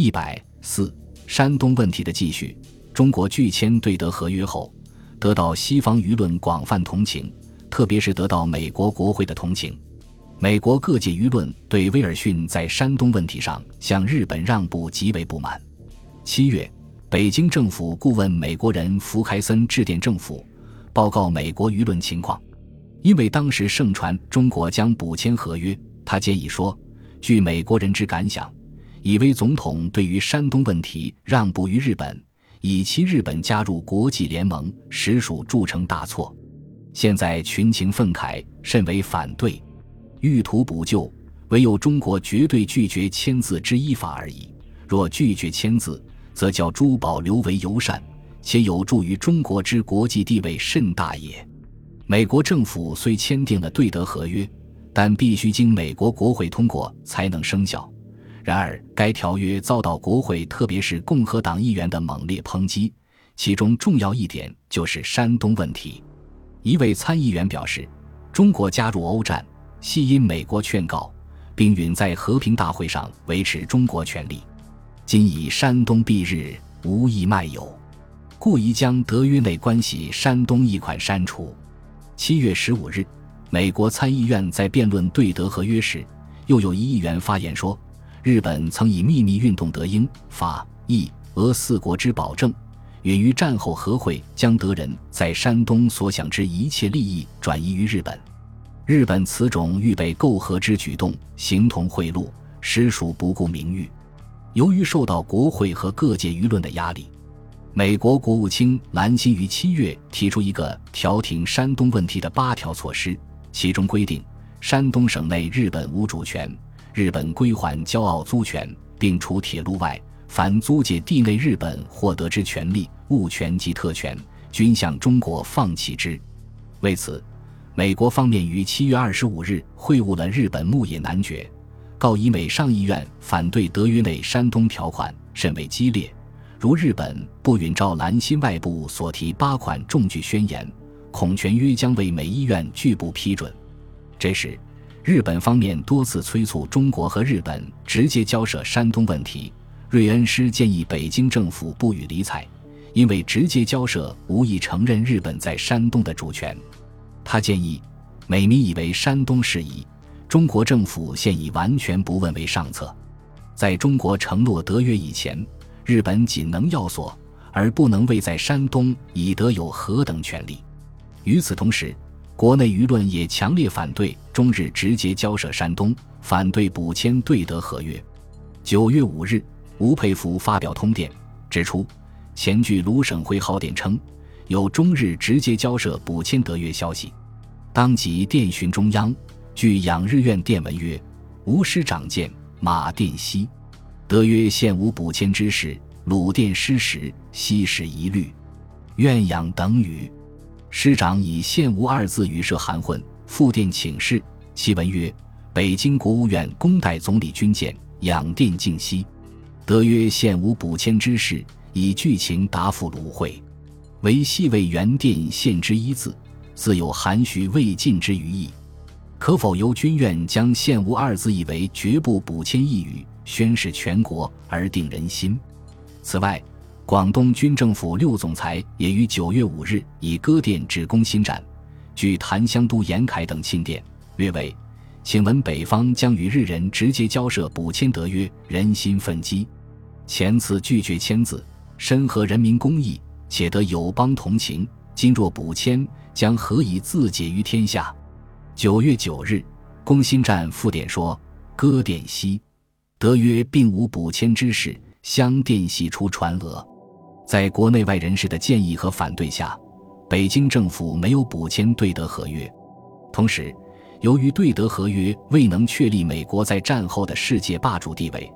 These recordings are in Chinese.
一百四，山东问题的继续。中国拒签对德合约后，得到西方舆论广泛同情，特别是得到美国国会的同情。美国各界舆论对威尔逊在山东问题上向日本让步极为不满。七月，北京政府顾问美国人福凯森致电政府，报告美国舆论情况。因为当时盛传中国将补签合约，他建议说：“据美国人之感想，以为总统对于山东问题让步于日本，以其日本加入国际联盟，实属铸成大错。现在群情愤慨，甚为反对。欲图补救，唯有中国绝对拒绝签字之依法而已。若拒绝签字，则叫珠宝留为尤善，且有助于中国之国际地位甚大也。”美国政府虽签订了对德合约，但必须经美国国会通过才能生效。然而，该条约遭到国会特别是共和党议员的猛烈抨击，其中重要一点就是山东问题。一位参议员表示：“中国加入欧战，系因美国劝告，并允在和平大会上维持中国权利。今以山东避日，无意卖友，故宜将德约内关系山东一款删除。”七月十五日，美国参议院在辩论对德合约时，又有一议员发言说：“日本曾以秘密运动德英法意俄四国之保证，允于战后和会将德人在山东所享之一切利益转移于日本。日本此种预备媾和之举动，形同贿赂，实属不顾名誉。由于受到国会和各界舆论的压力。”美国国务卿兰辛于七月提出一个调停山东问题的八条措施，其中规定：山东省内日本无主权，日本归还骄傲租权，并除铁路外，凡租借地内日本获得之权利、物权及特权，均向中国放弃之。为此，美国方面于七月二十五日会晤了日本牧野男爵，告以美上议院反对德约内山东条款甚为激烈。如日本不允照兰心外部所提八款重句宣言，恐全约将为美医院拒不批准。这时，日本方面多次催促中国和日本直接交涉山东问题。瑞恩师建议北京政府不予理睬，因为直接交涉无意承认日本在山东的主权。他建议，美民以为山东事宜，中国政府现已完全不问为上策。在中国承诺德约以前。日本仅能要索，而不能为在山东以得有何等权利。与此同时，国内舆论也强烈反对中日直接交涉山东，反对补签对德合约。九月五日，吴佩孚发表通电，指出前据卢省会号电称有中日直接交涉补签德约消息，当即电讯中央。据养日院电文曰：“吴师长见马殿西。”德约现无补签之事，鲁电失时，悉是疑虑。愿养等语，师长以现无二字语设含混，复电请示。其文曰：北京国务院公代总理军舰养电静息。德曰现无补签之事，以剧情答复鲁会，唯系为原电现之一字，自有含蓄未尽之余意。可否由军院将现无二字译为绝不补签一语？宣示全国而定人心。此外，广东军政府六总裁也于九月五日以歌电致攻新站。据檀香都严凯等信电，略为：请闻北方将与日人直接交涉补签德约，人心愤激。前次拒绝签字，深合人民公义，且得友邦同情。今若补签，将何以自解于天下？九月九日，攻新站复电说：歌电西。德约并无补签之事，相电系出传讹。在国内外人士的建议和反对下，北京政府没有补签对德合约。同时，由于对德合约未能确立美国在战后的世界霸主地位，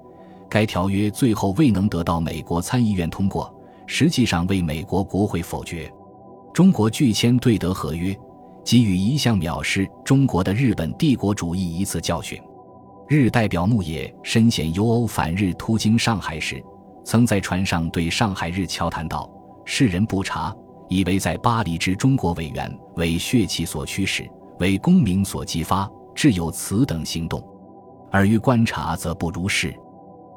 该条约最后未能得到美国参议院通过，实际上为美国国会否决。中国拒签对德合约，给予一向藐视中国的日本帝国主义一次教训。日代表牧野深显由欧反日途经上海时，曾在船上对上海日侨谈道：“世人不察，以为在巴黎之中国委员为血气所驱使，为功名所激发，致有此等行动；而于观察则不如是。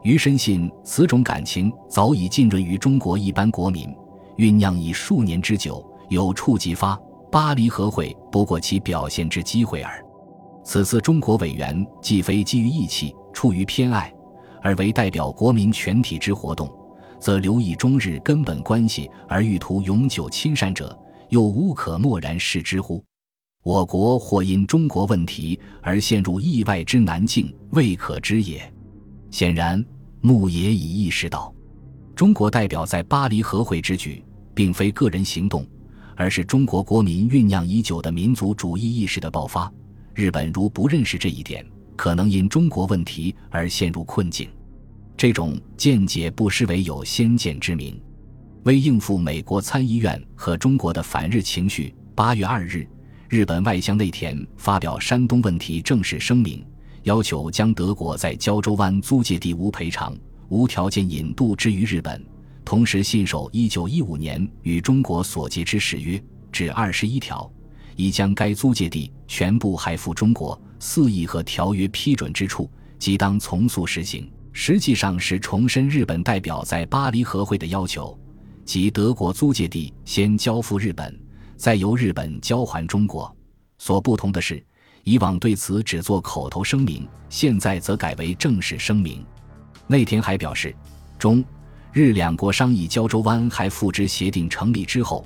余深信此种感情早已浸润于中国一般国民，酝酿已数年之久，有触即发。巴黎和会不过其表现之机会耳。此次中国委员既非基于义气、出于偏爱，而为代表国民全体之活动，则留意中日根本关系而欲图永久亲善者，又无可漠然视之乎？我国或因中国问题而陷入意外之难境，未可知也。显然。穆也已意识到，中国代表在巴黎和会之举，并非个人行动，而是中国国民酝酿已久的民族主义意识的爆发。日本如不认识这一点，可能因中国问题而陷入困境。这种见解不失为有先见之明。为应付美国参议院和中国的反日情绪，八月二日，日本外相内田发表山东问题正式声明。要求将德国在胶州湾租借地无赔偿、无条件引渡之于日本，同时信守一九一五年与中国所结之誓约，至二十一条，已将该租借地全部还付中国。四议和条约批准之处，即当从速实行。实际上是重申日本代表在巴黎和会的要求，即德国租借地先交付日本，再由日本交还中国。所不同的是。以往对此只做口头声明，现在则改为正式声明。内田还表示，中日两国商议胶州湾还付之协定成立之后，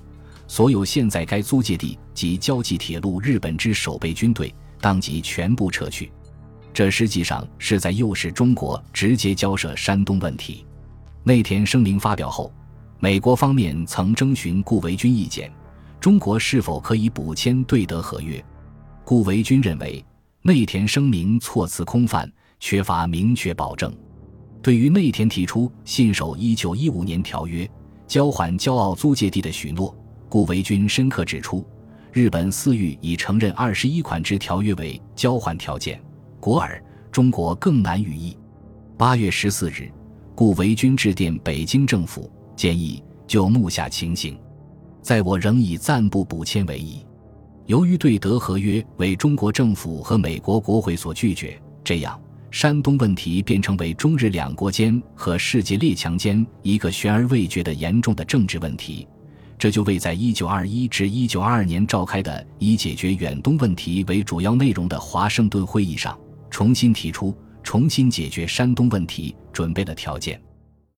所有现在该租借地及交际铁路日本之守备军队当即全部撤去。这实际上是在诱使中国直接交涉山东问题。内田声明发表后，美国方面曾征询顾维钧意见，中国是否可以补签对德合约。顾维钧认为，内田声明措辞空泛，缺乏明确保证。对于内田提出信守1915年条约、交还骄傲租界地的许诺，顾维钧深刻指出，日本私欲以承认二十一款之条约为交换条件，国尔中国更难予意。八月十四日，顾维钧致电北京政府，建议就目下情形，在我仍以暂不补签为宜。由于对德合约为中国政府和美国国会所拒绝，这样山东问题便成为中日两国间和世界列强间一个悬而未决的严重的政治问题。这就为在1921至1922年召开的以解决远东问题为主要内容的华盛顿会议上重新提出、重新解决山东问题准备了条件。